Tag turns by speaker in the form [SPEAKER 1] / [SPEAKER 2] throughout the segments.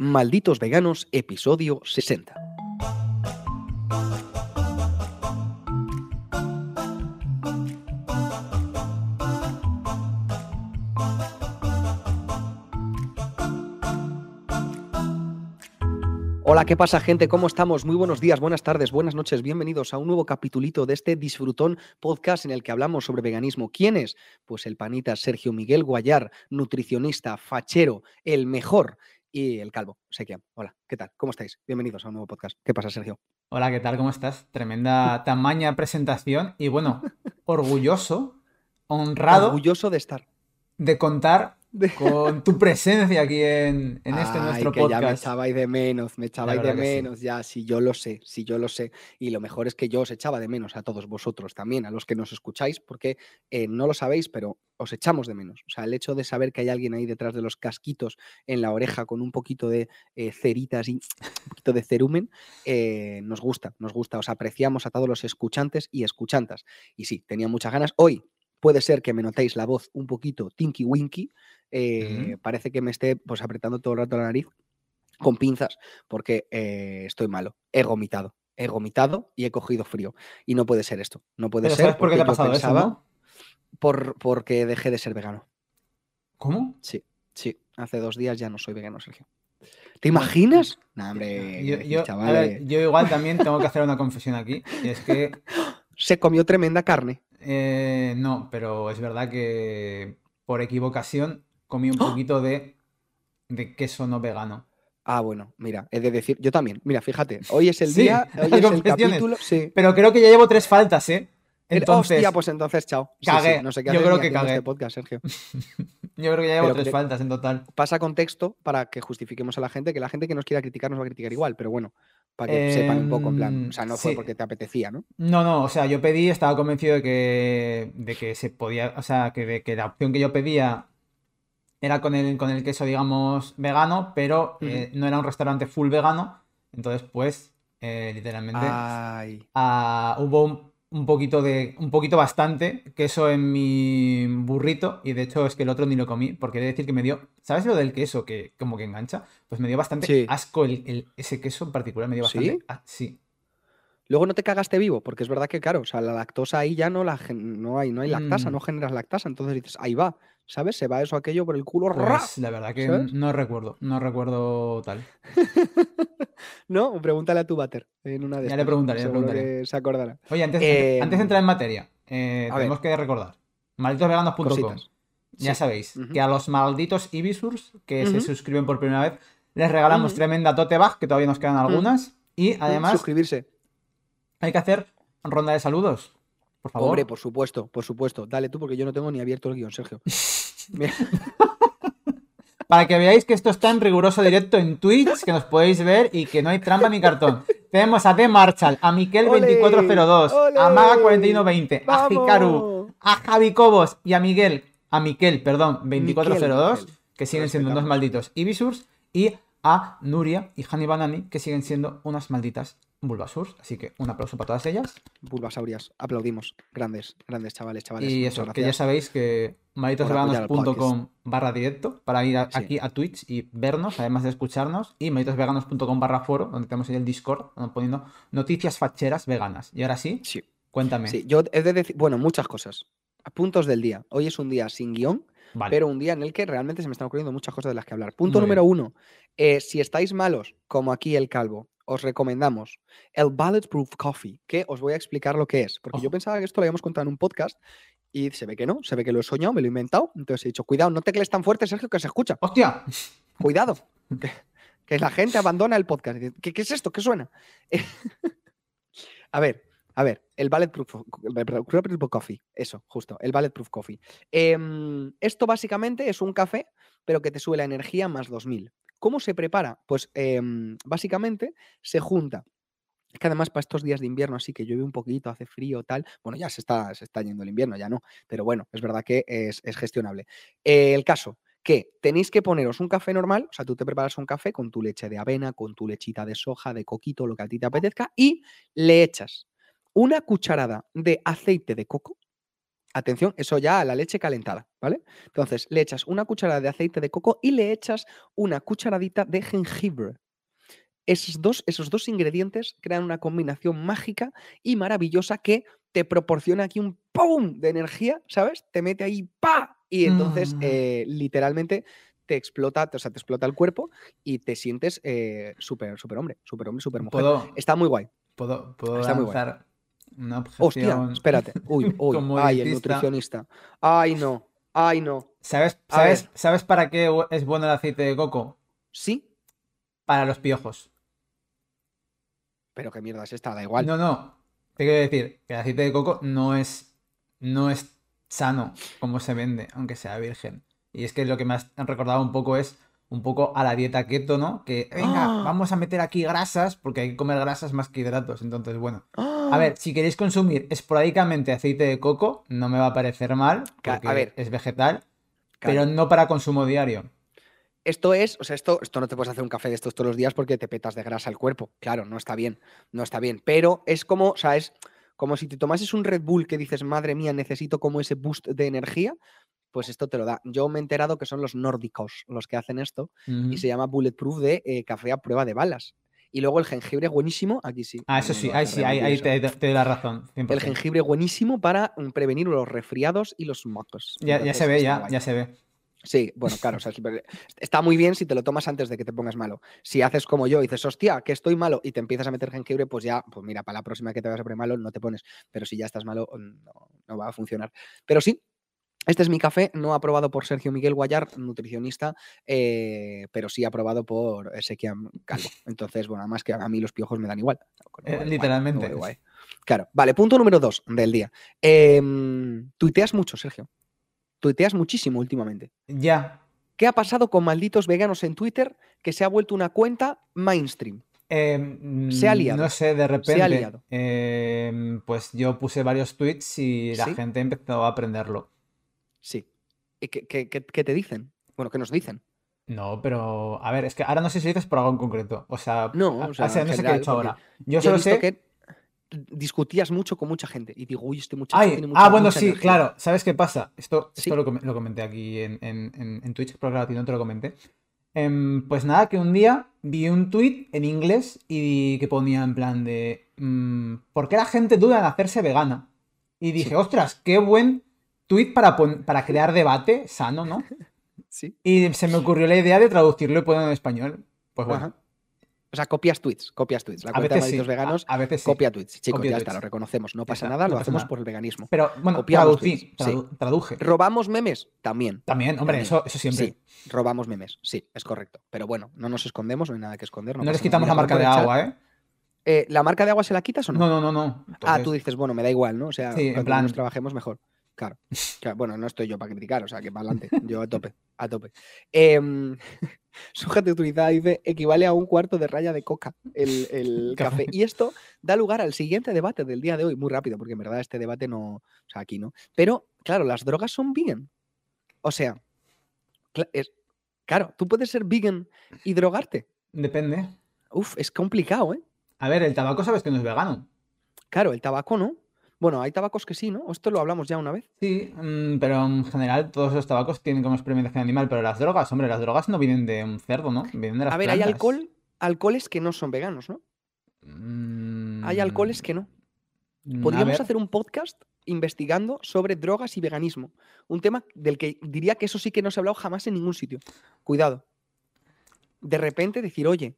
[SPEAKER 1] Malditos Veganos, episodio 60. Hola, ¿qué pasa gente? ¿Cómo estamos? Muy buenos días, buenas tardes, buenas noches. Bienvenidos a un nuevo capitulito de este Disfrutón podcast en el que hablamos sobre veganismo. ¿Quién es? Pues el panita Sergio Miguel Guayar, nutricionista, fachero, el mejor y el calvo, Sequiam. Hola, ¿qué tal? ¿Cómo estáis? Bienvenidos a un nuevo podcast. ¿Qué pasa, Sergio?
[SPEAKER 2] Hola, ¿qué tal? ¿Cómo estás? Tremenda tamaña presentación y bueno, orgulloso, honrado.
[SPEAKER 1] Orgulloso de estar.
[SPEAKER 2] De contar con tu presencia aquí en, este nuestro
[SPEAKER 1] que
[SPEAKER 2] podcast.
[SPEAKER 1] Ya me echabais de menos, me echabais de menos, ya, si yo lo sé, si yo lo sé. Y lo mejor es que yo os echaba de menos a todos vosotros también, a los que nos escucháis, porque eh, no lo sabéis, pero os echamos de menos. O sea, el hecho de saber que hay alguien ahí detrás de los casquitos en la oreja con un poquito de eh, ceritas y un poquito de cerumen, eh, nos gusta, nos gusta. Os apreciamos a todos los escuchantes y escuchantas. Y sí, tenía muchas ganas. Hoy puede ser que me notéis la voz un poquito tinky winky, eh, parece que me esté pues, apretando todo el rato la nariz con pinzas porque eh, estoy malo. He vomitado. He vomitado y he cogido frío. Y no puede ser esto. No puede ser.
[SPEAKER 2] ¿Sabes por qué te ha pasado eso?
[SPEAKER 1] Por, porque dejé de ser vegano.
[SPEAKER 2] ¿Cómo?
[SPEAKER 1] Sí, sí. Hace dos días ya no soy vegano, Sergio. ¿Te imaginas? No, hombre,
[SPEAKER 2] yo, yo, igual también tengo que hacer una confesión aquí. Y es que.
[SPEAKER 1] Se comió tremenda carne.
[SPEAKER 2] Eh, no, pero es verdad que por equivocación comí un ¡Oh! poquito de, de queso no vegano.
[SPEAKER 1] Ah, bueno, mira, he de decir, yo también, mira, fíjate, hoy es el día, hoy es el capítulo, sí.
[SPEAKER 2] Pero creo que ya llevo tres faltas, ¿eh?
[SPEAKER 1] Entonces, Hostia, pues entonces, chao.
[SPEAKER 2] Cagué.
[SPEAKER 1] no sé qué
[SPEAKER 2] yo creo que cagué.
[SPEAKER 1] este podcast, Sergio.
[SPEAKER 2] yo creo que ya llevo tres faltas en total.
[SPEAKER 1] Pasa contexto para que justifiquemos a la gente, que la gente que nos quiera criticar nos va a criticar igual, pero bueno, para que sepan un poco, en plan, o sea, no fue em, porque te apetecía, ¿no?
[SPEAKER 2] No, no, o sea, yo pedí, estaba convencido de que, de que se podía, o sea, que, de que la opción que yo pedía era con el, con el queso, digamos, vegano, pero eh, no era un restaurante full vegano. Entonces, pues, eh, literalmente, ah, hubo un, poquito de, un poquito bastante queso en mi burrito. Y de hecho, es que el otro ni lo comí, porque he de decir que me dio, ¿sabes lo del queso que como que engancha? Pues me dio bastante asco el, ese queso en particular, me dio bastante.
[SPEAKER 1] ¿Sí? Luego no te cagaste vivo, porque es verdad que, claro, o sea, la lactosa ahí ya no, la, no, hay, no hay lactasa, mm. no generas lactasa. Entonces dices, ahí va. ¿sabes? Se va eso aquello por el culo.
[SPEAKER 2] Pues, la verdad que no recuerdo, no recuerdo tal.
[SPEAKER 1] no, pregúntale a tu bater en una de
[SPEAKER 2] Ya le preguntaré, le
[SPEAKER 1] preguntaré. se acordará.
[SPEAKER 2] Oye, antes, de em, entrar en materia, eh, tenemos que recordar, malditosveganos.com. Ya sabéis, que a los malditos Ibisurs que se suscriben por primera vez, les regalamos tremenda tote bag, que todavía nos quedan algunas. Y además...
[SPEAKER 1] Suscribirse.
[SPEAKER 2] Hay que hacer ronda de saludos. Por favor.
[SPEAKER 1] Hombre, por supuesto, por supuesto. Dale tú porque yo no tengo ni abierto el guion, Sergio.
[SPEAKER 2] Para que veáis que esto está en riguroso directo en Twitch, que nos podéis ver y que no hay trampa ni cartón. Tenemos a The Marshall, a Miquel2402, a Maga4120, a Hikaru, a Javi Cobos y a Miguel, a Miquel, perdón, 2402, que siguen siendo unos malditos Ibisurs, y a Nuria y Hani Banani, que siguen siendo unas malditas Bulbasurs. Así que un aplauso para todas ellas.
[SPEAKER 1] Bulbasaurias, aplaudimos. Grandes, grandes chavales, chavales.
[SPEAKER 2] Y eso, que ya sabéis que malditosveganos.com barra directo para ir aquí a Twitch y vernos, además de escucharnos. Y malditosveganos.com barra foro, donde tenemos ahí el Discord, poniendo noticias facheras veganas. Y ahora sí,
[SPEAKER 1] sí.
[SPEAKER 2] cuéntame.
[SPEAKER 1] Sí, yo he de decir, bueno, muchas cosas. Puntos del día. Hoy es un día sin guion. Pero un día en el que realmente se me están ocurriendo muchas cosas de las que hablar. Punto número uno. Eh, si estáis malos, como aquí el calvo, os recomendamos el Bulletproof Coffee, que os voy a explicar lo que es, porque yo pensaba que esto lo habíamos contado en un podcast y se ve que no, se ve que lo he soñado, me lo he inventado, entonces he dicho, cuidado, no tecles tan fuerte, Sergio, que se escucha.
[SPEAKER 2] ¡Hostia!
[SPEAKER 1] Cuidado, que, la gente abandona el podcast. ¿Qué, qué es esto? ¿Qué suena? a ver, a ver, el Bulletproof, Coffee, eso, justo, el Bulletproof Coffee. Em, esto básicamente es un café, pero que te sube la energía más 2000. ¿Cómo se prepara? Pues em, básicamente se junta. Es que además para estos días de invierno, así que llueve un poquito, hace frío, tal. Bueno, ya se está, se está yendo el invierno, ya no. Pero bueno, es verdad que es, gestionable. el caso, que tenéis que poneros un café normal, o sea, tú te preparas un café con tu leche de avena, con tu lechita de soja, de coquito, lo que a ti te apetezca, y le echas una cucharada de aceite de coco, Atención, eso ya a la leche calentada, ¿vale? Entonces, le echas una cucharada de aceite de coco y le echas una cucharadita de jengibre. Esos dos, esos dos ingredientes crean una combinación mágica y maravillosa que te proporciona aquí un ¡pum! de energía, ¿sabes? Te mete ahí ¡pa! Y entonces,
[SPEAKER 2] Mm.
[SPEAKER 1] eh, literalmente, te explota, o sea, te explota el cuerpo y te sientes eh, súper, súper hombre, súper hombre, súper mujer.
[SPEAKER 2] Puedo,
[SPEAKER 1] Está muy guay.
[SPEAKER 2] puedo, puedo
[SPEAKER 1] Está muy guay.
[SPEAKER 2] lanzar una
[SPEAKER 1] Hostia,
[SPEAKER 2] objeción.
[SPEAKER 1] espérate. Uy, uy, ay, el nutricionista. Ay, no, ay, no.
[SPEAKER 2] ¿Sabes, sabes. ¿Sabes para qué es bueno el aceite de coco?
[SPEAKER 1] Sí,
[SPEAKER 2] Para los piojos.
[SPEAKER 1] pero qué mierda es esta, da igual.
[SPEAKER 2] No, no. Te quiero decir que el aceite de coco no es, no es sano como se vende, aunque sea virgen. Y es que lo que me has recordado un poco es un poco a la dieta keto, ¿no? Que venga,
[SPEAKER 1] ¡Ah!
[SPEAKER 2] vamos a meter aquí grasas porque hay que comer grasas más que hidratos. Entonces, bueno.
[SPEAKER 1] ¡Ah!
[SPEAKER 2] A ver, si queréis consumir esporádicamente aceite de coco, no me va a parecer mal,
[SPEAKER 1] Ca- a
[SPEAKER 2] porque
[SPEAKER 1] ver.
[SPEAKER 2] es vegetal,
[SPEAKER 1] Claro.
[SPEAKER 2] pero no para consumo diario.
[SPEAKER 1] Esto es, o sea, esto, esto no te puedes hacer un café de estos todos los días porque te petas de grasa el cuerpo. Claro, no está bien, no está bien. Pero es como, o sea, es como si te tomases un Red Bull que dices, madre mía, necesito como ese boost de energía, pues esto te lo da. Yo me he enterado que son los nórdicos los que hacen esto y se llama Bulletproof de eh, café a prueba de balas. Y luego el jengibre buenísimo, aquí sí.
[SPEAKER 2] Ah, eso sí, ahí sí, ahí, te, te doy la razón. 100%.
[SPEAKER 1] El jengibre buenísimo para mm, prevenir los resfriados y los mocos.
[SPEAKER 2] Ya, ya se ve, ya, ya se ve.
[SPEAKER 1] Sí, bueno, claro, o sea, está muy bien si te lo tomas antes de que te pongas malo. Si haces como yo y dices, hostia, que estoy malo y te empiezas a meter jengibre, pues ya, pues mira, para la próxima que te vas a poner malo no te pones. Pero si ya estás malo, mm, no, no va a funcionar. Pero sí, este es mi café, no aprobado por Sergio Miguel Guayar, nutricionista, eh, pero sí aprobado por Ezequiel Calvo. Entonces, bueno, además que a mí los piojos me dan igual.
[SPEAKER 2] Eh,
[SPEAKER 1] cual, guay,
[SPEAKER 2] literalmente.
[SPEAKER 1] Claro, vale, punto número dos del día. Em, tuiteas mucho, Sergio. Tuiteas muchísimo últimamente.
[SPEAKER 2] Ya.
[SPEAKER 1] ¿Qué ha pasado con malditos veganos en Twitter que se ha vuelto una cuenta mainstream?
[SPEAKER 2] Eh,
[SPEAKER 1] Se ha liado.
[SPEAKER 2] No sé, de repente.
[SPEAKER 1] Se ha liado.
[SPEAKER 2] eh, pues yo puse varios tweets y la
[SPEAKER 1] ¿Sí?
[SPEAKER 2] gente empezó a aprenderlo.
[SPEAKER 1] Sí. ¿Y qué, qué- qué- te dicen? Bueno, ¿qué nos dicen?
[SPEAKER 2] No, pero a ver, es que ahora no sé si dices por algo en concreto. O sea,
[SPEAKER 1] No, o sea,
[SPEAKER 2] no sé qué he hecho ahora. Yo
[SPEAKER 1] Yo he
[SPEAKER 2] solo
[SPEAKER 1] visto
[SPEAKER 2] sé.
[SPEAKER 1] que discutías mucho con mucha gente y digo, uy, este muchacho
[SPEAKER 2] Ay,
[SPEAKER 1] tiene mucha,
[SPEAKER 2] ah, bueno,
[SPEAKER 1] mucha
[SPEAKER 2] sí,
[SPEAKER 1] energía".
[SPEAKER 2] claro. ¿Sabes qué pasa? Esto, esto
[SPEAKER 1] Sí.
[SPEAKER 2] lo, com- lo comenté aquí en, en, en- en Twitch, pero claro, a ti no te lo comenté. Em, pues nada, que un día vi un tweet en inglés y que ponía en plan de mm, ¿Por qué la gente duda en hacerse vegana? Y dije,
[SPEAKER 1] Sí.
[SPEAKER 2] ostras, qué buen tweet para, para crear debate sano, ¿no?
[SPEAKER 1] Sí.
[SPEAKER 2] Y se me ocurrió la idea de traducirlo y ponerlo en español. Pues bueno,
[SPEAKER 1] Ajá. O sea, copias tweets, copias tweets. La
[SPEAKER 2] a
[SPEAKER 1] cuenta de
[SPEAKER 2] veces sí.
[SPEAKER 1] malditos veganos
[SPEAKER 2] A, a veces sí.
[SPEAKER 1] copia tweets. Chicos,
[SPEAKER 2] Copia
[SPEAKER 1] ya está, lo reconocemos. No pasa nada,
[SPEAKER 2] no
[SPEAKER 1] lo
[SPEAKER 2] pasa
[SPEAKER 1] hacemos
[SPEAKER 2] nada.
[SPEAKER 1] por el veganismo.
[SPEAKER 2] Pero bueno, traducí,
[SPEAKER 1] tweets, sí.
[SPEAKER 2] tradu- traduje.
[SPEAKER 1] ¿Robamos memes? También.
[SPEAKER 2] También, hombre,
[SPEAKER 1] También.
[SPEAKER 2] eso, eso siempre.
[SPEAKER 1] Sí, robamos memes. Sí, es correcto. Pero bueno, no nos escondemos, no hay nada que esconder.
[SPEAKER 2] No, les quitamos la marca de agua, ¿eh?
[SPEAKER 1] eh, ¿La marca de agua se la quitas o no?
[SPEAKER 2] No, no, no, no.
[SPEAKER 1] Ah, tú dices, bueno, me da igual, ¿no? O sea,
[SPEAKER 2] Sí, en
[SPEAKER 1] cuanto
[SPEAKER 2] plan-
[SPEAKER 1] menos trabajemos, mejor. Claro. Claro, Bueno, no estoy yo para criticar, o sea, que para adelante. Yo a tope, a tope. Sujate utilizada dice, equivale a un cuarto de raya de coca el, el
[SPEAKER 2] Café.
[SPEAKER 1] Y esto da lugar al siguiente debate del día de hoy, muy rápido, porque en verdad este debate no, o sea, aquí no. Pero, claro, las drogas son vegan. O sea, es, claro, tú puedes ser vegan y drogarte.
[SPEAKER 2] Depende.
[SPEAKER 1] Uf, es complicado, ¿eh?
[SPEAKER 2] A ver, el tabaco sabes que no es vegano.
[SPEAKER 1] Claro, el tabaco no. Bueno, hay tabacos que sí, ¿no? Esto lo hablamos ya una vez.
[SPEAKER 2] Sí, mm, pero en general todos los tabacos tienen como experimentación animal, pero las drogas, hombre, las drogas no vienen de un cerdo, ¿no? Vienen de las
[SPEAKER 1] A ver, hay alcohol, alcoholes que no son veganos, ¿no? Hay alcoholes que no.
[SPEAKER 2] Mm,
[SPEAKER 1] Podríamos hacer un podcast investigando sobre drogas y veganismo. Un tema del que diría que eso sí que no se ha hablado jamás en ningún sitio. Cuidado. De repente decir, oye,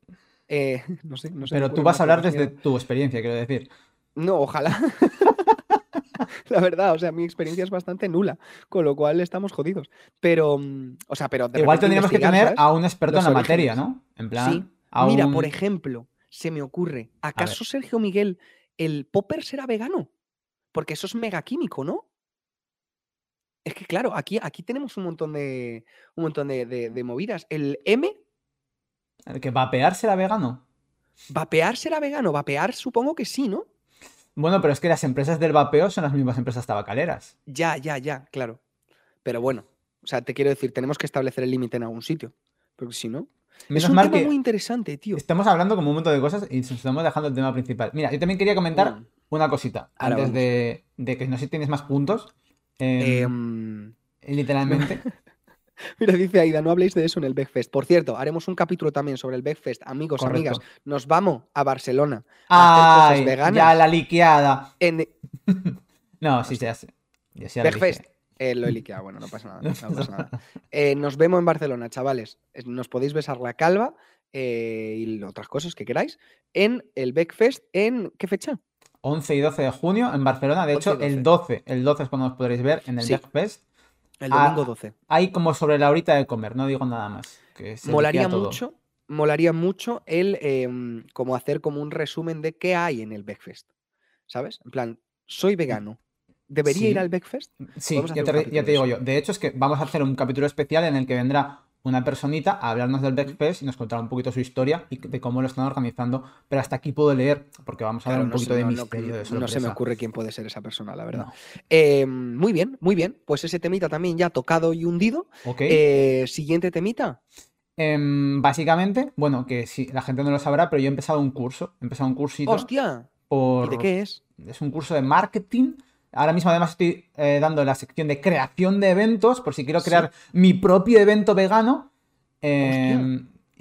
[SPEAKER 1] eh, no sé, no sé.
[SPEAKER 2] Pero tú vas a hablar desde tu experiencia, quiero decir.
[SPEAKER 1] No, ojalá. La verdad, o sea, mi experiencia es bastante nula, con lo cual estamos jodidos. Pero, mm, o sea, pero
[SPEAKER 2] Igual tendríamos que tener
[SPEAKER 1] ¿sabes?
[SPEAKER 2] a un experto en la materia. ¿no? En plan,
[SPEAKER 1] Sí.
[SPEAKER 2] a
[SPEAKER 1] Mira,
[SPEAKER 2] un-
[SPEAKER 1] por ejemplo, se me ocurre, ¿acaso Sergio Miguel, el popper será vegano? Porque eso es mega químico, ¿no? Es que claro, aquí, aquí tenemos un montón de un montón de, de- de movidas. El M,
[SPEAKER 2] el que vapear será vegano.
[SPEAKER 1] vapear será vegano. Vapear supongo que sí, ¿no?
[SPEAKER 2] Bueno, pero es que las empresas del vapeo son las mismas empresas tabacaleras.
[SPEAKER 1] Ya, ya, ya, claro. Pero bueno, o sea, te quiero decir, tenemos que establecer el límite en algún sitio. Porque si no.
[SPEAKER 2] Menos
[SPEAKER 1] es un tema muy interesante, tío.
[SPEAKER 2] estamos hablando como un montón de cosas y nos estamos dejando el tema principal. Mira, yo también quería comentar
[SPEAKER 1] Mm.
[SPEAKER 2] una cosita antes de, de que no sé si tienes más puntos. Em,
[SPEAKER 1] Em,
[SPEAKER 2] literalmente.
[SPEAKER 1] Mira, dice Aida, no habléis de eso en el Backfest. Por cierto, haremos un capítulo también sobre el Backfest. Amigos,
[SPEAKER 2] Correcto.
[SPEAKER 1] amigas, nos vamos a Barcelona a hacer
[SPEAKER 2] ¡Ay!
[SPEAKER 1] cosas veganas.
[SPEAKER 2] Ya la liqueada.
[SPEAKER 1] En
[SPEAKER 2] No, sí, ya. Ya
[SPEAKER 1] Backfest.
[SPEAKER 2] dije.
[SPEAKER 1] Eh, lo he liqueado, bueno, no pasa nada.
[SPEAKER 2] No
[SPEAKER 1] no
[SPEAKER 2] pasa
[SPEAKER 1] pasa nada. Eh, nos vemos en Barcelona, chavales. Nos podéis besar la calva eh, y otras cosas que queráis en el Backfest. ¿En qué fecha?
[SPEAKER 2] 11 y 12 de junio en Barcelona. De
[SPEAKER 1] 11 y
[SPEAKER 2] hecho, el 12, el 12 es cuando os podréis ver en el
[SPEAKER 1] Sí.
[SPEAKER 2] Backfest.
[SPEAKER 1] El
[SPEAKER 2] Ah,
[SPEAKER 1] domingo 12.
[SPEAKER 2] Hay como sobre la horita de comer, no digo nada más. Que se
[SPEAKER 1] Molaría mucho, molaría mucho el em, como hacer como un resumen de qué hay en el Backfest. ¿Sabes? En plan, soy vegano. ¿Debería ir al Backfest?
[SPEAKER 2] Sí, ya te, ya te
[SPEAKER 1] de
[SPEAKER 2] digo yo. De hecho, es que vamos a hacer un capítulo especial en el que vendrá una personita a hablarnos del Backfest y nos contará un poquito su historia y de cómo lo están organizando. Pero hasta aquí puedo leer, porque vamos a
[SPEAKER 1] Claro,
[SPEAKER 2] ver un
[SPEAKER 1] no se-
[SPEAKER 2] poquito de
[SPEAKER 1] no- no-
[SPEAKER 2] misterio de
[SPEAKER 1] no se me
[SPEAKER 2] sorpresa.
[SPEAKER 1] ocurre quién puede ser esa persona, la verdad. Eh, muy bien, muy bien. Pues ese temita también ya tocado y hundido. Eh, siguiente temita.
[SPEAKER 2] Em, básicamente, bueno, que si la gente no lo sabrá, pero yo he empezado un curso. He empezado un cursito
[SPEAKER 1] ¡Hostia!
[SPEAKER 2] por...
[SPEAKER 1] ¿Y de qué es?
[SPEAKER 2] Es un curso de marketing. Ahora mismo además estoy eh, dando la sección de creación de eventos, por si quiero
[SPEAKER 1] Sí.
[SPEAKER 2] crear mi propio evento vegano.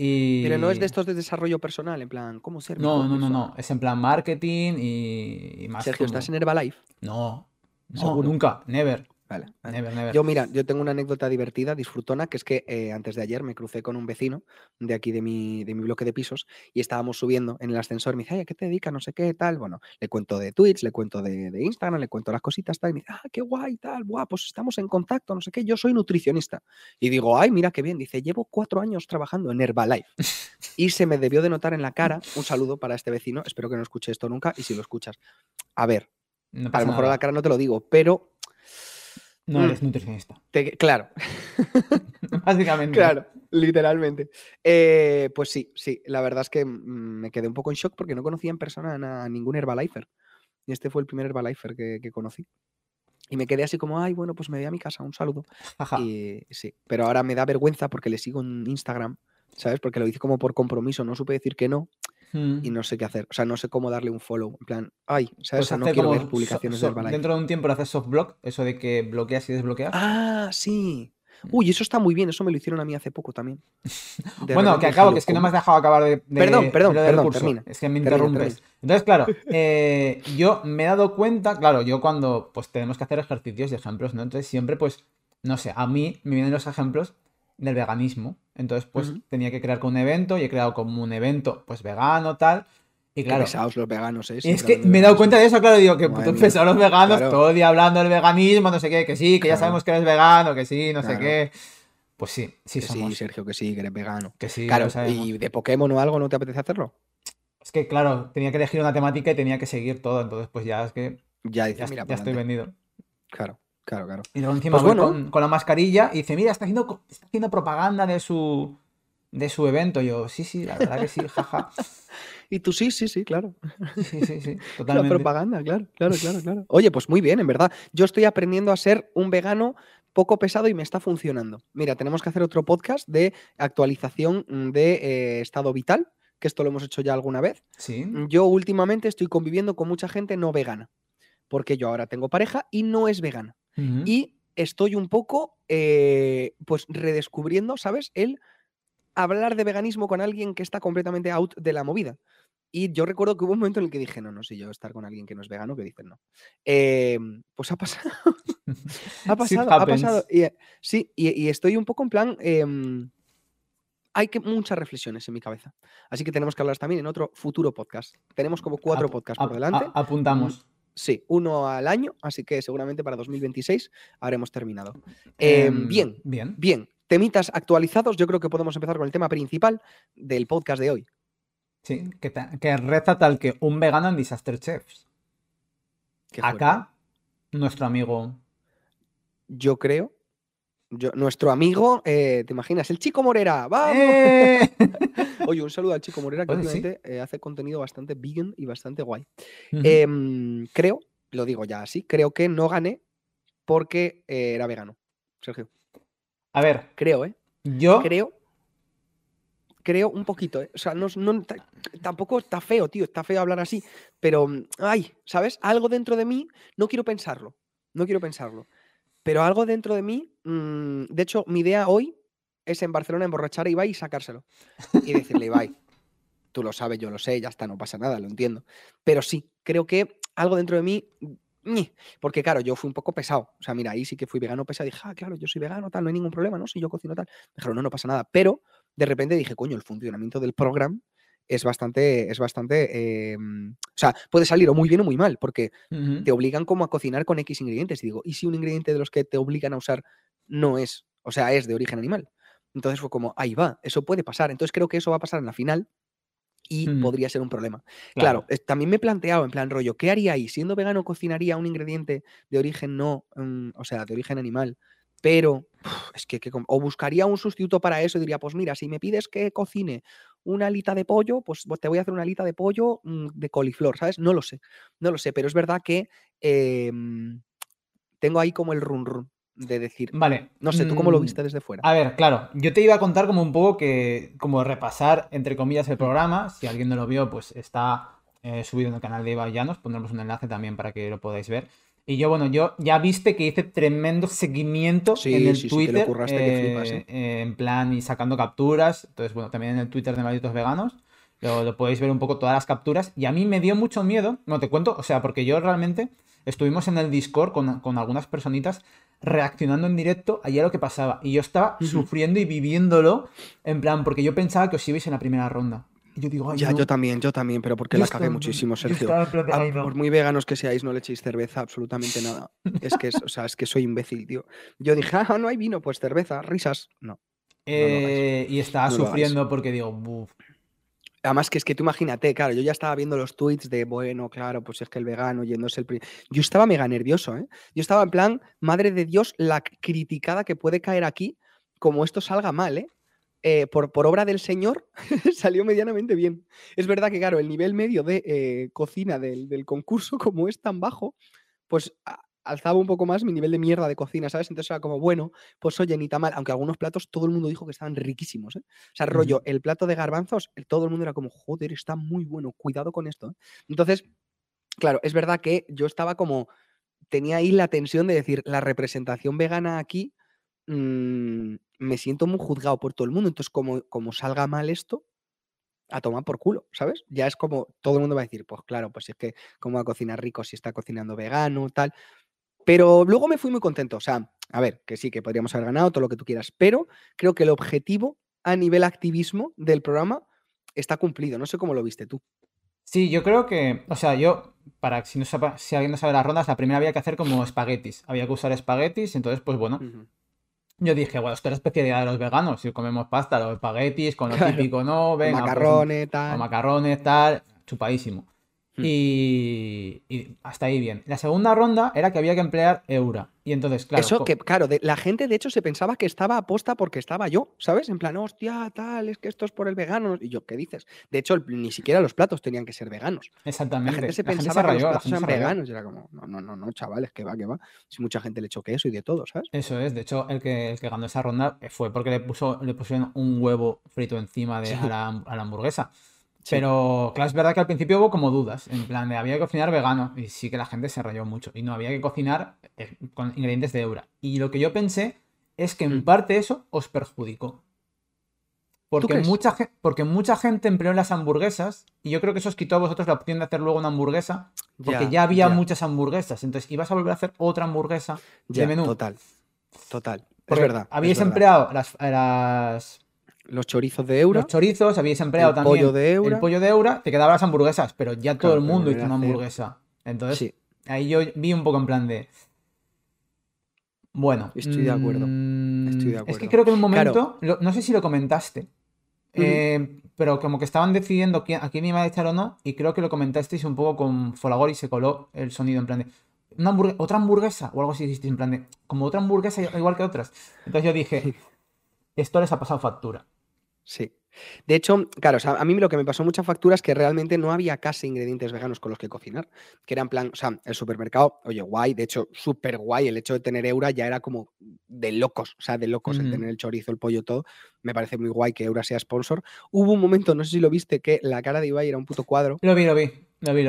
[SPEAKER 2] Y...
[SPEAKER 1] Pero no es de estos de desarrollo personal, en plan, ¿cómo ser
[SPEAKER 2] No, no, no, no. Es en plan marketing y, y más
[SPEAKER 1] Sergio,
[SPEAKER 2] como-
[SPEAKER 1] ¿estás en Herbalife?
[SPEAKER 2] No, nunca, never,
[SPEAKER 1] Vale, vale.
[SPEAKER 2] never, never.
[SPEAKER 1] Yo, mira, yo tengo una anécdota divertida, disfrutona, que es que eh, antes de ayer me crucé con un vecino de aquí de mi, de mi bloque de pisos y estábamos subiendo en el ascensor. Me dice, ay, ¿a qué te dedicas? No sé qué, tal. Bueno, le cuento de Twitch, le cuento de, de Instagram, le cuento las cositas, tal. Y me dice, ah, qué guay, tal, guau, pues estamos en contacto, no sé qué. Yo soy nutricionista. Y digo, ay, mira qué bien. Dice, llevo cuatro años trabajando en Herbalife. y se me debió de notar en la cara un saludo para este vecino. Espero que no escuche esto nunca. Y si lo escuchas, a ver,
[SPEAKER 2] No
[SPEAKER 1] a lo mejor a la cara no te lo digo, pero
[SPEAKER 2] No
[SPEAKER 1] Mm.
[SPEAKER 2] eres nutricionista.
[SPEAKER 1] te- claro.
[SPEAKER 2] Básicamente.
[SPEAKER 1] Claro, literalmente. Eh, pues sí, sí, la verdad es que mm, me quedé un poco en shock porque no conocía en persona a, ningún Herbalifer. Y este fue el primer Herbalifer que, que conocí. Y me quedé así como, ay, bueno, pues me voy a mi casa, un saludo. Y sí, pero ahora me da vergüenza porque le sigo en Instagram, ¿sabes? Porque lo hice como por compromiso, no supe decir que no Y no sé qué hacer. O sea, no sé cómo darle un follow. En plan, ay, ¿sabes?
[SPEAKER 2] Pues
[SPEAKER 1] O sea, no quiero ver publicaciones
[SPEAKER 2] so-
[SPEAKER 1] de Herbalife.
[SPEAKER 2] Dentro de un tiempo lo haces soft block, eso de que bloqueas y desbloqueas.
[SPEAKER 1] Ah, sí.
[SPEAKER 2] Mm.
[SPEAKER 1] Uy, eso está muy bien, eso me lo hicieron a mí hace poco también. De
[SPEAKER 2] bueno, que acabo, que es que no me has dejado acabar de, de-
[SPEAKER 1] Perdón, perdón,
[SPEAKER 2] de
[SPEAKER 1] perdón, termina,
[SPEAKER 2] Es que me
[SPEAKER 1] termina,
[SPEAKER 2] interrumpes. Entonces, claro, eh, yo me he dado cuenta, claro, yo cuando pues tenemos que hacer ejercicios y ejemplos, ¿no? Entonces siempre, pues, no sé, a mí me vienen los ejemplos del veganismo. Entonces, pues, tenía que crear con un evento y he creado como un evento, pues, vegano, tal. Y
[SPEAKER 1] Qué
[SPEAKER 2] claro,
[SPEAKER 1] pesados los veganos, ¿eh?
[SPEAKER 2] es
[SPEAKER 1] Siempre
[SPEAKER 2] que me he dado cuenta de eso, claro, digo que puto pesados los veganos,
[SPEAKER 1] Claro.
[SPEAKER 2] todo el día hablando del veganismo, no sé qué, que sí, que ya sabemos que eres vegano, que sí, no sé qué. Pues sí, sí
[SPEAKER 1] Que sí. Sergio, que sí, que eres vegano.
[SPEAKER 2] Que sí,
[SPEAKER 1] claro, y de Pokémon o algo, ¿no te apetece hacerlo?
[SPEAKER 2] Es que, claro, tenía que elegir una temática y tenía que seguir todo, entonces pues ya es que
[SPEAKER 1] Ya
[SPEAKER 2] ya,
[SPEAKER 1] dices, mira,
[SPEAKER 2] ya estoy vendido.
[SPEAKER 1] Claro, claro, claro.
[SPEAKER 2] Y luego encima
[SPEAKER 1] Pues
[SPEAKER 2] voy
[SPEAKER 1] bueno.
[SPEAKER 2] con, con la mascarilla y dice, mira, está haciendo, está haciendo propaganda de su, de su evento. Yo, sí, sí, la verdad que sí, jaja.
[SPEAKER 1] Y tú sí, sí, sí, claro.
[SPEAKER 2] Sí, sí, sí,
[SPEAKER 1] La
[SPEAKER 2] totalmente.
[SPEAKER 1] propaganda, claro, claro, claro, claro. Oye, pues muy bien, en verdad. Yo estoy aprendiendo a ser un vegano poco pesado y me está funcionando. Mira, tenemos que hacer otro podcast de actualización de eh, estado vital, que esto lo hemos hecho ya alguna vez.
[SPEAKER 2] Sí,
[SPEAKER 1] Yo últimamente estoy conviviendo con mucha gente no vegana, porque yo ahora tengo pareja y no es vegana. Y estoy un poco, eh, pues, redescubriendo, ¿sabes? El hablar de veganismo con alguien que está completamente out de la movida. Y yo recuerdo que hubo un momento en el que dije, no, no sé yo estar con alguien que no es vegano, que dicen no. Em, pues ha pasado. ha pasado, ha pasado. Y, eh, sí, y, y estoy un poco en plan. em, hay que muchas reflexiones en mi cabeza. Así que tenemos que hablar también en otro futuro podcast. Tenemos como cuatro
[SPEAKER 2] ap-
[SPEAKER 1] podcasts por delante.
[SPEAKER 2] apuntamos.
[SPEAKER 1] Sí, uno al año, así que seguramente para 2026 habremos terminado. Em,
[SPEAKER 2] Em,
[SPEAKER 1] bien,
[SPEAKER 2] Bien.
[SPEAKER 1] bien. Temitas actualizados, yo creo que podemos empezar con el tema principal del podcast de hoy.
[SPEAKER 2] Sí, que, que reza tal que un vegano en Disaster Chefs. Acá, nuestro amigo.
[SPEAKER 1] Yo creo, yo, nuestro amigo, eh, ¿te imaginas? El Chico Morera, ¡vamos!
[SPEAKER 2] ¡Eh!
[SPEAKER 1] Oye, un saludo al Chico Morera que
[SPEAKER 2] sí.
[SPEAKER 1] últimamente eh, hace contenido bastante vegan y bastante guay. Em, creo, lo digo ya así, creo que no gané porque eh, era vegano. Sergio,
[SPEAKER 2] A ver,
[SPEAKER 1] creo, ¿eh?
[SPEAKER 2] yo.
[SPEAKER 1] creo. Creo un poquito, ¿eh? O sea, no, no- ta- tampoco está feo, tío, está feo hablar así, pero, mm, ay, ¿sabes? Algo dentro de mí, no quiero pensarlo, no quiero pensarlo. Pero algo dentro de mí, mm, de hecho, mi idea hoy es en Barcelona emborrachar a Ibai y sacárselo. Y decirle, Ibai, tú lo sabes, yo lo sé, ya está, no pasa nada, lo entiendo. Pero sí, creo que algo dentro de mí porque claro, yo fui un poco pesado. O sea, mira, ahí sí que fui vegano pesado. Dije, ah, claro, yo soy vegano, tal, no hay ningún problema, ¿no? Si yo cocino tal. Me dijeron, no, no pasa nada. Pero de repente dije, coño, el funcionamiento del programa es bastante, es bastante, em, o sea, puede salir o muy bien o muy mal, porque te obligan como a cocinar con X ingredientes. Y digo, ¿y si un ingrediente de los que te obligan a usar no es, o sea, es de origen animal? Entonces fue como, ahí va, eso puede pasar. Entonces creo que eso va a pasar en la final y podría ser un problema. Claro, también me he planteado en plan rollo, ¿qué haría ahí? Siendo vegano, cocinaría un ingrediente de origen no, mm, o sea, de origen animal, pero es que, o buscaría un sustituto para eso y diría, pues mira, si me pides que cocine una alita de pollo, pues te voy a hacer una alita de pollo mm, de coliflor, ¿sabes? No lo sé, no lo sé, pero es verdad que em, tengo ahí como el run run de decir.
[SPEAKER 2] Vale.
[SPEAKER 1] No sé, ¿tú cómo lo mm, viste desde fuera?
[SPEAKER 2] A ver, claro, yo te iba a contar como un poco que, como repasar, entre comillas, el programa. Si alguien no lo vio, pues está eh, subido en el canal de Iba Llanos. Pondremos un enlace también para que lo podáis ver. Y yo, bueno, yo ya viste que hice tremendo seguimiento en el Twitter. Eh, eh, en plan, y sacando capturas. Entonces, bueno, también en el Twitter de Malditos Veganos. Lo, lo, podéis ver un poco todas las capturas. Y a mí me dio mucho miedo. No te cuento, o sea, porque yo realmente estuvimos en el Discord con, con algunas personitas reaccionando en directo a lo que pasaba. Y yo estaba sufriendo y viviéndolo, en plan, porque yo pensaba que os ibais en la primera ronda. Y yo digo,
[SPEAKER 1] ya, yo también, yo también, pero porque la cagué muchísimo, Sergio. Ah, por muy veganos que seáis, no le echéis cerveza, absolutamente nada. es que, o sea, es que soy imbécil, tío. Yo dije, ah, no hay vino, pues cerveza, risas. No.
[SPEAKER 2] Eh, y estaba sufriendo porque digo, Buf,
[SPEAKER 1] Además que es que tú imagínate, claro, yo ya estaba viendo los tweets de, bueno, claro, pues es que el vegano yéndose el... Yo estaba mega nervioso, ¿eh? Yo estaba en plan, madre de Dios, la criticada que puede caer aquí, como esto salga mal, ¿eh? Eh por, por, obra del Señor, salió medianamente bien. Es verdad que, claro, el nivel medio de eh, cocina del, del, concurso, como es tan bajo, pues alzaba un poco más mi nivel de mierda de cocina, ¿sabes? Entonces era como, bueno, pues oye, ni tan mal, aunque algunos platos todo el mundo dijo que estaban riquísimos, ¿eh? O sea, rollo, el plato de garbanzos, todo el mundo era como, joder, está muy bueno, cuidado con esto. ¿eh? Entonces, claro, es verdad que yo estaba como, tenía ahí la tensión de decir, la representación vegana aquí, mm, me siento muy juzgado por todo el mundo, entonces como, como salga mal esto, a tomar por culo, ¿sabes? Ya es como todo el mundo va a decir, pues claro, pues es que cómo va a cocinar rico si está cocinando vegano, tal. Pero luego me fui muy contento. O sea, a ver, que sí, que podríamos haber ganado todo lo que tú quieras, pero creo que el objetivo a nivel activismo del programa está cumplido. No sé cómo lo viste tú.
[SPEAKER 2] Sí, yo creo que, o sea, yo, para si, no si alguien no sabe las rondas, la primera había que hacer como espaguetis. Había que usar espaguetis, entonces, pues bueno. Yo dije, bueno, esto es la especialidad de los veganos. Si comemos pasta, los espaguetis, con lo típico, ¿no?
[SPEAKER 1] Venga, pues, macarrones, tal.
[SPEAKER 2] macarrones, tal. Chupadísimo. Hmm. Y, hasta ahí bien. La segunda ronda era que había que emplear Eura. Y entonces, claro.
[SPEAKER 1] Eso que, claro, la gente de hecho se pensaba que estaba aposta porque estaba yo, ¿sabes? En plan, hostia, tal, es que esto es por el vegano. Y yo, ¿qué dices? De hecho, ni siquiera los platos tenían que ser veganos.
[SPEAKER 2] Exactamente.
[SPEAKER 1] La gente se pensaba que los platos eran veganos. Y era como, no, no, no, no, chavales, que va, que va. Si mucha gente le echó queso y de todo, ¿sabes?
[SPEAKER 2] Eso es. De hecho, el que, el que ganó esa ronda fue porque le, puso, le pusieron un huevo frito encima de, la, a la hamburguesa. Pero, claro, es verdad que al principio hubo como dudas, en plan de había que cocinar vegano, y sí que la gente se rayó mucho, y no, había que cocinar eh, con ingredientes de Eura. Y lo que yo pensé es que en mm. parte eso os perjudicó. Porque mucha, porque mucha gente empleó las hamburguesas, y yo creo que eso os quitó a vosotros la opción de hacer luego una hamburguesa, porque ya, había muchas hamburguesas, entonces ibas a volver a hacer otra hamburguesa de menú.
[SPEAKER 1] Total, total. es verdad.
[SPEAKER 2] Habíais empleado las, las
[SPEAKER 1] los chorizos de Eura.
[SPEAKER 2] Los chorizos, habéis empleado también pollo de Eura. el pollo de Eura, te quedaban las hamburguesas, pero ya todo el mundo hizo una hamburguesa. Entonces, ahí yo vi un poco en plan de. Bueno.
[SPEAKER 1] Estoy de acuerdo.
[SPEAKER 2] Mm, Estoy de acuerdo. Es que creo que en un momento, no sé si lo comentaste, eh, pero como que estaban decidiendo a quién iba a echar o no, y creo que lo comentasteis un poco con Folagor y se coló el sonido en plan de. Una otra hamburguesa o algo así hicisteis en plan de. Como otra hamburguesa igual que otras. Entonces yo dije, esto les ha pasado factura.
[SPEAKER 1] Sí. De hecho, claro, a mí lo que me pasó mucha factura es que realmente no había casi ingredientes veganos con los que cocinar. Que eran plan, o sea, el supermercado, oye, guay, de hecho, súper guay. El hecho de tener Eura ya era como de locos, o sea, de locos el tener el chorizo, el pollo, todo. Me parece muy guay que Eura sea sponsor. Hubo un momento, no sé si lo viste, que la cara de Ibai era un puto cuadro.
[SPEAKER 2] Lo vi, lo vi.